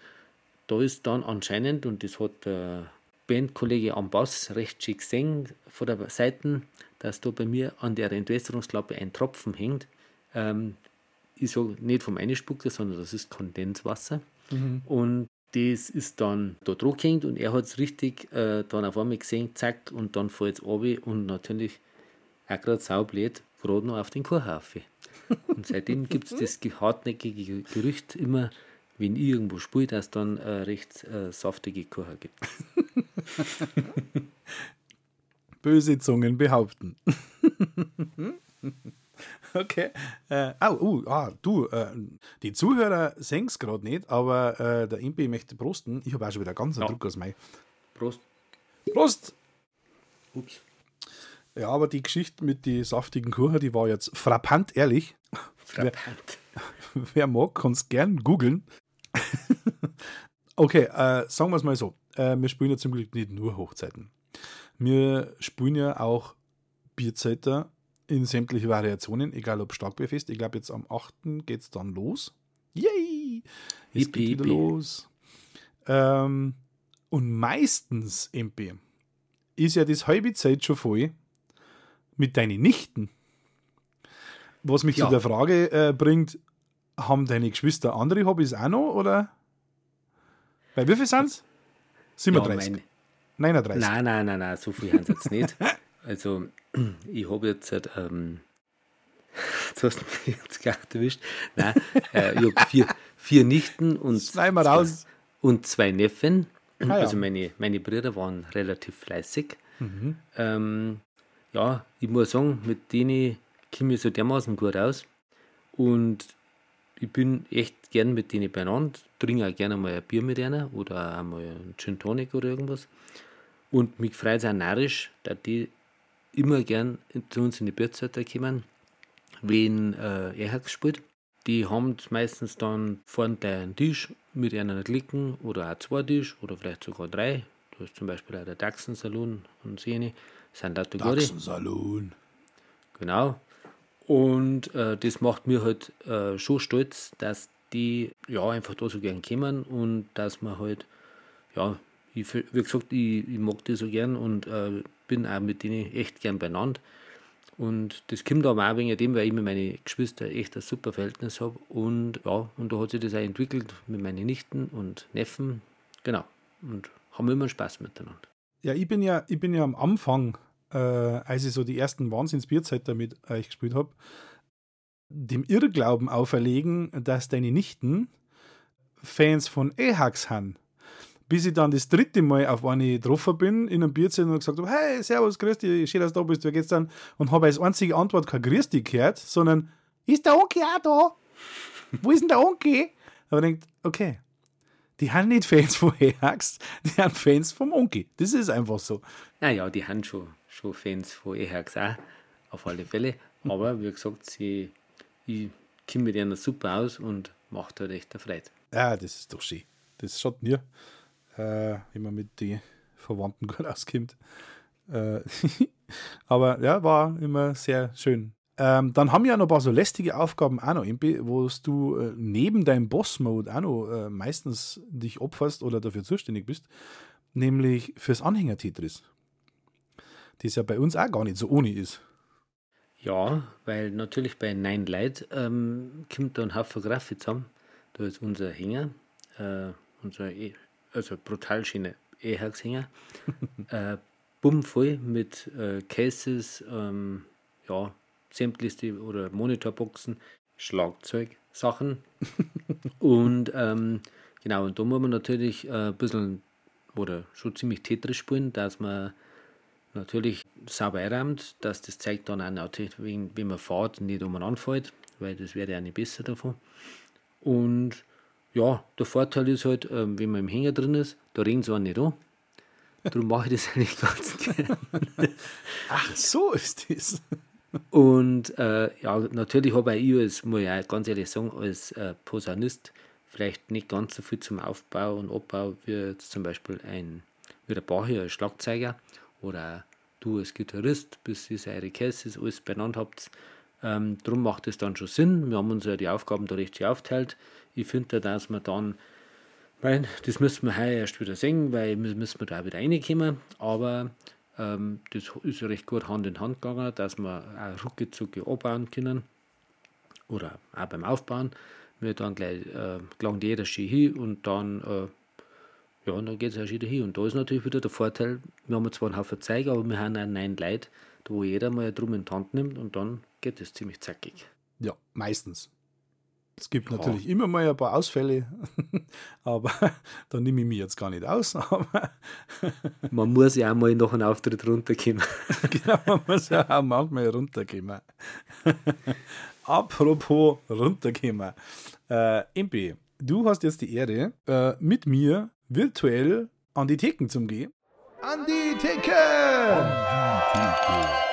da ist dann anscheinend, und das hat der Bandkollege am Bass recht schick gesehen von der Seite, dass da bei mir an der Entwässerungsklappe ein Tropfen hängt. Ähm, ich sage nicht vom Einspucker, sondern das ist Kondenswasser. Und das ist dann da drauf gehängt und er hat es richtig äh, dann auf einmal gesehen, zack, und dann fällt es runter und natürlich auch gerade saublöd, gerade noch auf den Kuhhaufen. Und seitdem gibt es das ge- hartnäckige Gerücht immer, wenn ich irgendwo spiele, dass es dann äh, recht äh, saftige Kuchen gibt. Böse Zungen behaupten. okay. Äh, oh, uh, ah, du, äh, die Zuhörer sehen es gerade nicht, aber äh, der Impi möchte prosten. Ich habe auch schon wieder ganz einen Ja. Druck aus Mai. Prost. Prost! Ups. Ja, aber die Geschichte mit den saftigen Kuchen, die war jetzt frappant ehrlich. Frappant. Wer mag, kann es gern googeln. okay, äh, sagen wir es mal so. Äh, wir spielen ja zum Glück nicht nur Hochzeiten. Wir spielen ja auch Bierzeiter in sämtliche Variationen, egal ob Starkbierfest. Ich glaube, jetzt am 8. geht es dann los. Yay! Es geht wieder los. Ähm, und meistens, MP, ist ja das halbe Zeit schon voll mit deinen Nichten. Was mich Ja. zu der Frage äh, bringt, haben deine Geschwister andere Hobbys auch noch, oder? Bei wie viel sind es? 37? mein- 39? Nein, nein, nein, nein, so viel haben sie jetzt nicht. Also, ich habe jetzt, ähm, jetzt hast du mich jetzt gar nicht erwischt. Nein, äh, ich habe vier, vier Nichten und, wir raus. und zwei Neffen. Ah, ja. Also, meine, meine Brüder waren relativ fleißig. Mhm. Ähm, ja, ich muss sagen, mit denen komme ich so dermaßen gut aus. Und ich bin echt gern mit denen beieinander, trinke auch gerne mal ein Bier mit denen oder auch mal einen Gin Tonic oder irgendwas. Und mich freut es auch narrisch, dass die immer gern zu uns in die Bierzeit kommen, wenn äh, er gespielt. Die haben meistens dann vorne einen Tisch mit einer Klicken oder auch zwei Tisch oder vielleicht sogar drei. Da ist zum Beispiel auch der Dachsen Saloon und Sene. Sind da gute. Salon. Genau. Und äh, das macht mir halt äh, schon stolz, dass die ja einfach da so gern kommen und dass man halt, ja, ich, wie gesagt, ich, ich mag die so gern und äh, bin auch mit denen echt gern beieinander. Und das kommt aber auch wegen dem, weil ich mit meinen Geschwistern echt ein super Verhältnis habe. Und ja, und da hat sich das auch entwickelt mit meinen Nichten und Neffen. Genau. Und haben immer Spaß miteinander. Ja, ich bin ja, ich bin ja am Anfang, äh, als ich so die ersten Wahnsinnsbierzeiter mit euch gespielt habe, dem Irrglauben auferlegen, dass deine Nichten Fans von Ehax sind. Bis ich dann das dritte Mal auf eine getroffen bin in einem Bierzelt und gesagt habe, hey, servus, grüß dich, schön, dass du da bist, wie geht's dann? Und habe als einzige Antwort kein Grüß dich gehört, sondern, ist der Onkel auch da? Wo ist denn der Onkel? Aber ich denke, okay, die haben nicht Fans von Ehax, die haben Fans vom Onkel. Das ist einfach so. Naja, die haben schon, schon Fans von EHX auch, auf alle Fälle. Aber wie gesagt, sie, ich komme mit ihnen super aus und macht halt echt eine Freude. Ja, das ist doch schön. Das schaut mir, äh, wenn man mit den Verwandten gut auskommt. Äh, aber ja, war immer sehr schön. Ähm, dann haben wir ja noch ein paar so lästige Aufgaben auch noch, wo du äh, neben deinem Boss-Mode auch noch äh, meistens dich opferst oder dafür zuständig bist, nämlich fürs Anhänger-Tetris. Das ja bei uns auch gar nicht so ohne ist. Ja, weil natürlich bei Nine Light ähm, kommt da ein Haufen Grafik zusammen. Da ist unser Hänger, äh, unser e also brutal schöner EHX-Hänger, äh, bummvoll mit äh, Cases, ähm, ja, sämtlichste oder Monitorboxen, Schlagzeug, Sachen. und ähm, genau, und da muss man natürlich äh, ein bisschen oder schon ziemlich Tetris spielen, dass man natürlich sauber einräumt, dass das Zeug dann auch natürlich, wenn, wenn man fährt, nicht umeinander fällt, weil das wäre ja nicht besser davon. Und ja, der Vorteil ist halt, ähm, wenn man im Hänger drin ist, da regen sie auch nicht an. Darum mache ich das eigentlich ganz gerne. Ach, so ist das. Und äh, ja, natürlich habe ich als, muss ich auch ganz ehrlich sagen, als äh, Posaunist vielleicht nicht ganz so viel zum Aufbau und Abbau wie jetzt zum Beispiel ein wie der Bachi als Schlagzeuger oder du als Gitarrist, bis ihr eure Käse alles benannt habt. Ähm, drum macht es dann schon Sinn. Wir haben uns ja die Aufgaben da richtig aufteilt. Ich finde, dass wir dann, weil das müssen wir heuer erst wieder sehen, weil müssen wir da wieder reinkommen. Aber ähm, das ist recht gut Hand in Hand gegangen, dass wir auch rucki abbauen können. Oder auch beim Aufbauen. Wir dann gleich äh, gelangt jeder Ski hin und dann äh, ja, und dann geht es auch wieder hin. Und da ist natürlich wieder der Vorteil, wir haben zwar einen Haufen Zeug, aber wir haben auch neun Leute, wo jeder mal drum in die Hand nimmt und dann geht es ziemlich zackig. Ja, meistens. Es gibt ja. natürlich immer mal ein paar Ausfälle, aber da nehme ich mich jetzt gar nicht aus. man muss ja auch mal nach einem Auftritt runterkommen. genau, man muss ja auch manchmal runterkommen. Apropos runterkommen. Äh, MP, du hast jetzt die Ehre, äh, mit mir virtuell an die Theken zum Gehen. An die Theke! An die Theke.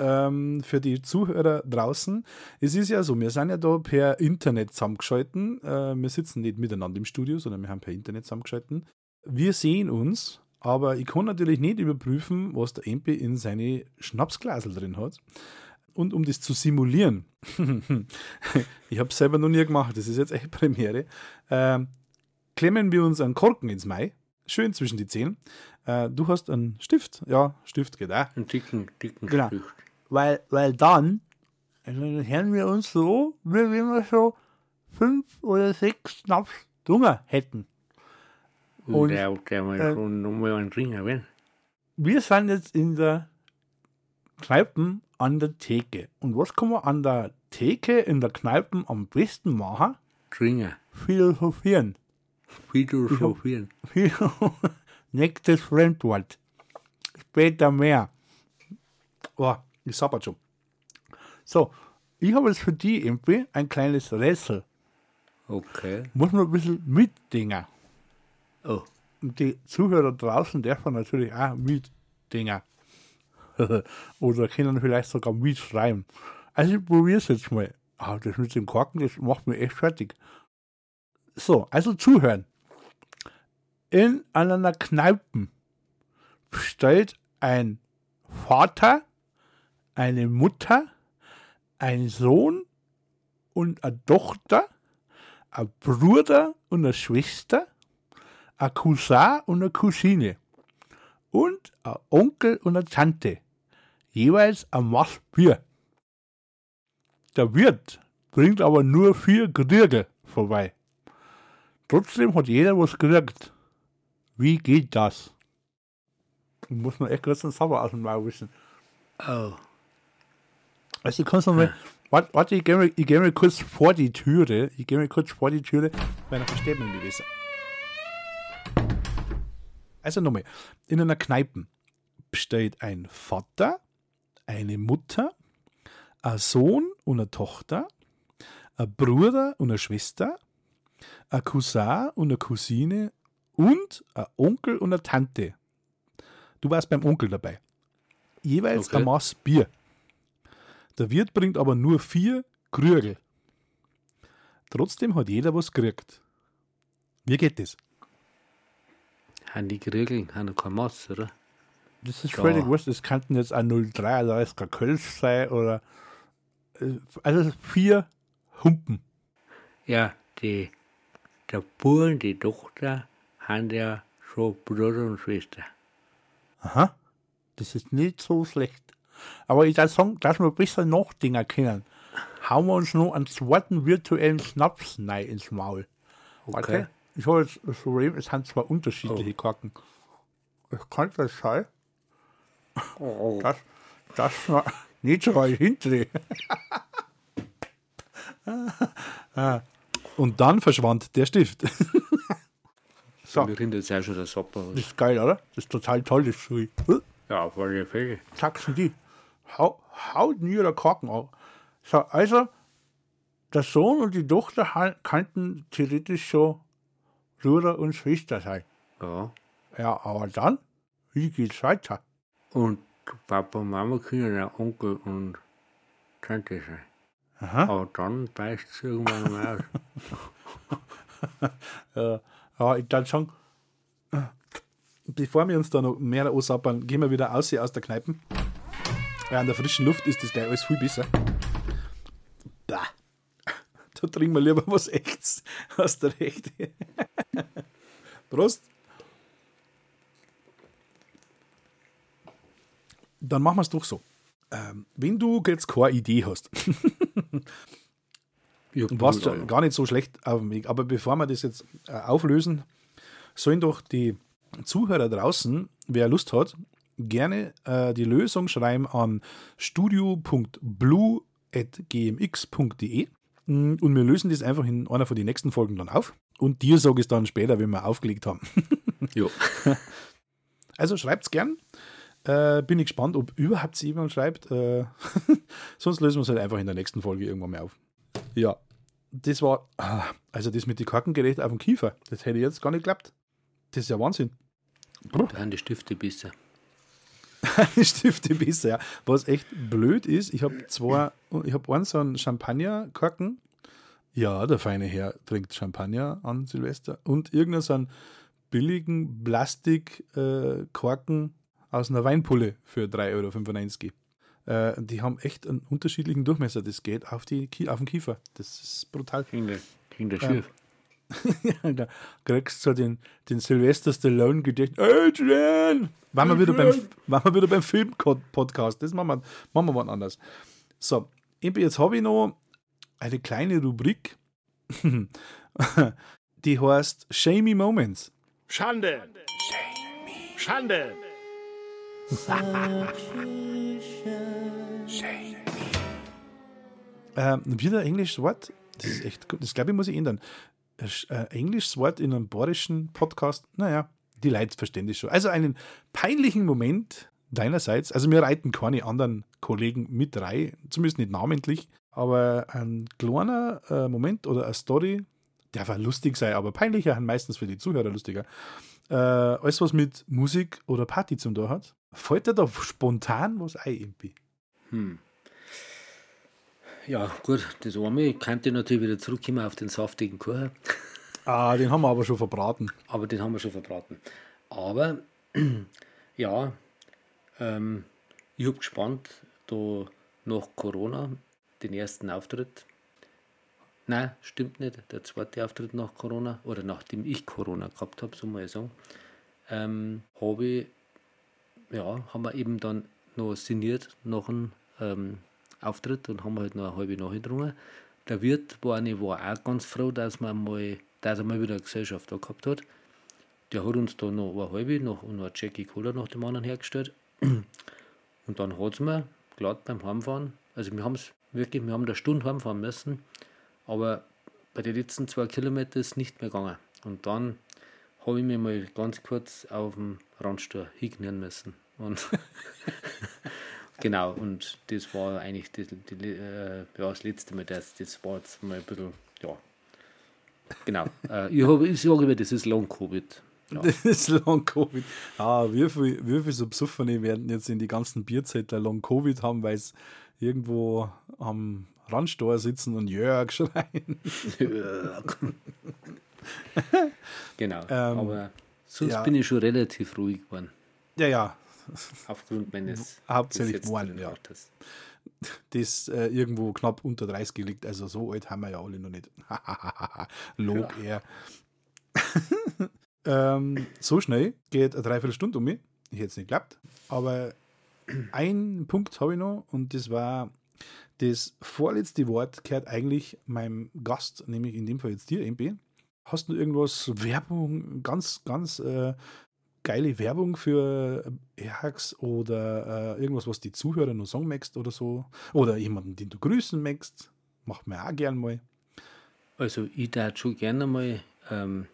Ähm, für die Zuhörer draußen, es ist ja so, wir sind ja da per Internet zusammengeschalten. Äh, wir sitzen nicht miteinander im Studio, sondern wir haben per Internet zusammengeschalten. Wir sehen uns, aber ich kann natürlich nicht überprüfen, was der MP in seine Schnapsglasel drin hat. Und um das zu simulieren, ich habe es selber noch nie gemacht, das ist jetzt echt Premiere, äh, klemmen wir uns einen Korken ins Mai, schön zwischen die Zehen. Äh, du hast einen Stift, ja, Stift geht auch. Einen dicken, dicken genau. Stift. Weil, weil dann, also hören wir uns so, wie wenn wir so fünf oder sechs Schnaps Dunger hätten. Und, der, der mal äh, schon nochmal einen Ringer, wenn. Wir sind jetzt in der Kneipen an der Theke. Und was kann man an der Theke in der Kneipen am besten machen? Trinken. Philosophieren. Philosophieren. Nächstes Fremdwort. Später mehr. Oh, ich sabber schon. So, ich habe jetzt für die MP ein kleines Rätsel. Okay. Muss man ein bisschen mitdingen. Oh. Und die Zuhörer draußen dürfen natürlich auch mitdingen. Oder können vielleicht sogar mitschreiben. Also ich probiere es jetzt mal. Aber das mit dem Korken, das macht mir echt fertig. So, also zuhören. In einer Kneipe stellt ein Vater, eine Mutter, ein Sohn und eine Tochter, ein Bruder und eine Schwester, ein Cousin und eine Cousine und ein Onkel und eine Tante jeweils ein Maß Bier. Der Wirt bringt aber nur vier Gürgel vorbei. Trotzdem hat jeder was gekriegt. Wie geht das? Ich muss man echt kurz einen Sauber aus dem Maul wissen. Oh. Also, du kannst noch mal. Warte, warte ich gehe mal, geh mal kurz vor die Türe. Ich gehe mal kurz vor die Türe, weil dann versteht man mich besser. Also nochmal. In einer Kneipe steht ein Vater, eine Mutter, ein Sohn und eine Tochter, ein Bruder und eine Schwester, ein Cousin und eine Cousine und ein Onkel und eine Tante. Du warst beim Onkel dabei. Jeweils okay. ein Maß Bier. Der Wirt bringt aber nur vier Krügel. Trotzdem hat jeder was gekriegt. Wie geht das? Haben die Krügel haben kein Maß, oder? Das ist völlig wurscht. Es könnten jetzt ein 03, also es kann Kölsch sein oder. Äh, also vier Humpen. Ja, die, der Bub und die Tochter haben ja schon Bruder und Schwester. Aha, das ist nicht so schlecht. Aber ich darf sagen, dass wir ein bisschen nachdenken können. Hauen wir uns noch einen zweiten virtuellen Schnaps rein ins Maul. Okay. Warte, ich habe jetzt das Problem, es sind zwei unterschiedliche oh. Korken. Es kann das sein, Oh. Das, das war nicht so weit hinten. Und dann verschwand der Stift. so. Wir sind jetzt auch schon der Sopper. Das ist geil, oder? Das ist total toll, das Schuh. Ja, auf alle Fälle. Sagst die. Hau, haut nie der Korken auf. So, also, der Sohn und die Tochter könnten theoretisch schon Bruder und Schwester sein. Ja. Ja, aber dann, wie geht's weiter? Und Papa und Mama können ja Onkel und Tante sein. Aber dann beißt es irgendwann mal aus. ja, ich glaube schon, bevor wir uns da noch mehr ansappern, gehen wir wieder aus, aus der Kneipe. Ja, an der frischen Luft ist das gleich alles viel besser. Bah. Da trinken wir lieber was Echtes. Hast du recht. Prost. Dann machen wir es doch so. Ähm, wenn du jetzt keine Idee hast, du warst gar nicht so schlecht auf dem Weg, aber bevor wir das jetzt äh, auflösen, sollen doch die Zuhörer draußen, wer Lust hat, gerne äh, die Lösung schreiben an studio.blue.gmx.de mm, und wir lösen das einfach in einer von den nächsten Folgen dann auf. Und dir sage ich es dann später, wenn wir aufgelegt haben. jo. Also schreibt es gern. Äh, bin ich gespannt, ob überhaupt jemand schreibt. Äh, sonst lösen wir es halt einfach in der nächsten Folge irgendwann mal auf. Ja, das war, ah, also das mit den Korkengeräten auf dem Kiefer, das hätte jetzt gar nicht geklappt. Das ist ja Wahnsinn. Da haben die Stifte besser. die Stifte besser, ja. Was echt blöd ist, ich habe zwei, ich habe einen so einen Champagnerkorken. Ja, der feine Herr trinkt Champagner an Silvester und irgendeinen so einen billigen Plastikkorken äh, aus einer Weinpulle für 3,95 Euro. Äh, die haben echt einen unterschiedlichen Durchmesser. Das geht auf, die, auf den Kiefer. Das ist brutal. Klingt der schief. ja, da kriegst du so den, den Sylvester Stallone gedächt. Adrian! Waren wir wieder beim, waren wir wieder beim Film-Podcast. Das machen wir, machen wir mal anders. So, jetzt habe ich noch eine kleine Rubrik, die heißt Shamey Moments. Schande! Schande! ähm, wieder englisches Wort. Das ist echt gut. Das glaube ich, muss ich ändern ein äh, englisches Wort in einem bayerischen Podcast, naja, die Leute verstehen das schon. Also einen peinlichen Moment deinerseits, also wir reiten keine anderen Kollegen mit rein, zumindest nicht namentlich, aber ein kleiner äh, Moment oder eine Story, darf auch lustig sein, aber peinlicher meistens für die Zuhörer lustiger. Äh, alles, was mit Musik oder Party zum tun hat, fällt dir da spontan was ein, irgendwie? Hm. Ja, gut, das eine ich könnte natürlich wieder zurückkommen auf den saftigen Kuchen. Ah, den haben wir aber schon verbraten. Aber den haben wir schon verbraten. Aber ja, ähm, ich habe gespannt, da nach Corona den ersten Auftritt. Nein, stimmt nicht. Der zweite Auftritt nach Corona oder nachdem ich Corona gehabt habe, so mal sagen, ähm, habe ich, ja, haben wir eben dann noch sinniert nach einem ähm, Auftritt und haben halt noch eine halbe nachgedrungen. Der Wirt war, ich war auch ganz froh, dass, man mal, dass er mal wieder eine Gesellschaft da gehabt hat. Der hat uns da noch eine halbe noch, und noch eine Jackie Cola nach dem anderen hergestellt. Und dann hat es mir glatt beim Heimfahren, also wir haben es wirklich, wir haben eine Stunde heimfahren müssen, aber bei den letzten zwei Kilometern ist es nicht mehr gegangen. Und dann habe ich mir mal ganz kurz auf dem Randstuhl hingehen müssen. Und Genau, und das war eigentlich die, die, äh, ja, das letzte Mal, das, das war jetzt mal ein bisschen, ja. Genau. äh, ich, hab, ich sage immer, das ist Long-Covid. Ja. Das ist Long-Covid. Ah, wie viele wie viel so Besoffene werden jetzt in die ganzen Bierzeiten Long-Covid haben, weil es irgendwo am Randsteuer sitzen und Jörg schreien. Jörg. genau. Ähm, Aber sonst ja. bin ich schon relativ ruhig geworden. Ja, ja, Aufgrund meines Hauptsächlich One, ja. Das äh, irgendwo knapp unter 30 liegt. Also so alt haben wir ja alle noch nicht. Log ja. er. ähm, so schnell geht eine Dreiviertelstunde um mich. Ich hätte es nicht geklappt. Aber ein Punkt habe ich noch und das war das vorletzte Wort gehört eigentlich meinem Gast, nämlich in dem Fall jetzt dir, MP. Hast du irgendwas, Werbung, ganz, ganz äh, geile Werbung für Airhacks oder äh, irgendwas, was die Zuhörer noch sagen möchtest oder so. Oder jemanden, den du grüßen möchtest. Macht man auch gern mal. Also ich darf schon gerne mal ähm,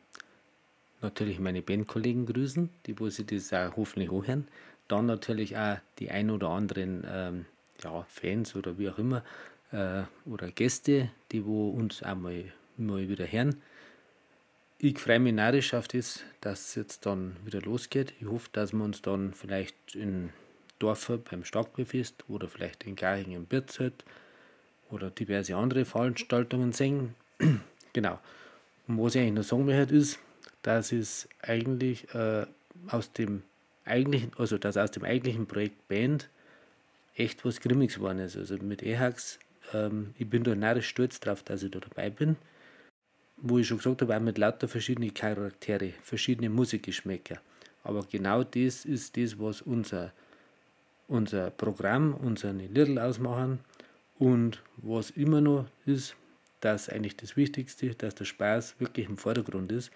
natürlich meine Bandkollegen grüßen, die wo sie das auch hoffentlich hören. Dann natürlich auch die ein oder anderen ähm, ja, Fans oder wie auch immer äh, oder Gäste, die wo uns auch mal, mal wieder hören ich freue mich narrisch auf das, dass es jetzt dann wieder losgeht. Ich hoffe, dass wir uns dann vielleicht in Dorfer beim Starkbierfest oder vielleicht in Garching im Birzelt oder diverse andere Veranstaltungen singen. genau. Und was ich eigentlich noch sagen möchte, ist, dass es eigentlich äh, aus dem eigentlichen, also dass aus dem eigentlichen Projekt Band echt was Grimmiges geworden ist. Also mit EHAX, ähm, ich bin da narrisch stolz drauf, dass ich da dabei bin. Wo ich schon gesagt habe, auch mit lauter verschiedenen Charaktere, verschiedene Musikgeschmäcker. Aber genau das ist das, was unser, unser Programm, unsere Lieder ausmachen. Und was immer noch ist, dass eigentlich das Wichtigste, dass der Spaß wirklich im Vordergrund ist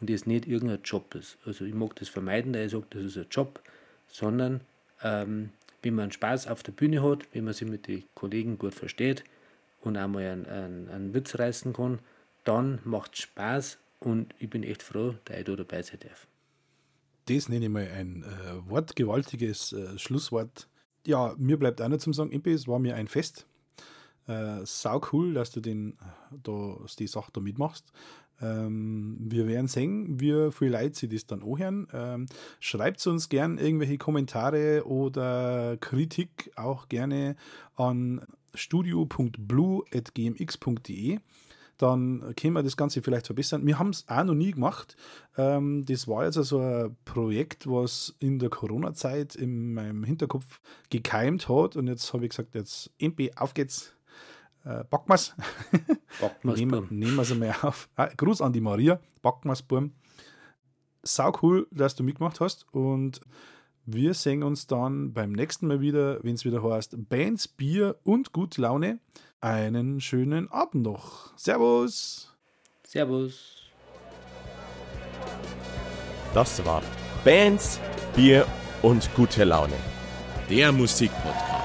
und das nicht irgendein Job ist. Also ich mag das vermeiden, da ich sage, das ist ein Job, sondern ähm, wenn man Spaß auf der Bühne hat, wenn man sich mit den Kollegen gut versteht und einmal einen, einen, einen Witz reißen kann, dann macht es Spaß und ich bin echt froh, dass ich da dabei sein darf. Das nenne ich mal ein äh, wortgewaltiges äh, Schlusswort. Ja, mir bleibt auch noch zum Sagen, es war mir ein Fest. Äh, sau cool, dass du den, da, die Sache da mitmachst. Ähm, wir werden sehen, wie viele Leute sich das dann anhören. Ähm, schreibt uns gerne irgendwelche Kommentare oder Kritik auch gerne an studio.blue.gmx.de. Dann können wir das Ganze vielleicht verbessern. Wir haben es auch noch nie gemacht. Ähm, das war jetzt also ein Projekt, was in der Corona-Zeit in meinem Hinterkopf gekeimt hat. Und jetzt habe ich gesagt, jetzt MP, auf geht's äh, packen wir es. nehmen, nehmen wir es einmal auf. Ah, Gruß an die Maria, packen wir es, Sau cool, dass du mitgemacht hast und wir sehen uns dann beim nächsten Mal wieder, wenn es wieder heißt Bands, Bier und gute Laune. Einen schönen Abend noch. Servus. Servus. Das war Bands, Bier und gute Laune. Der Musikpodcast.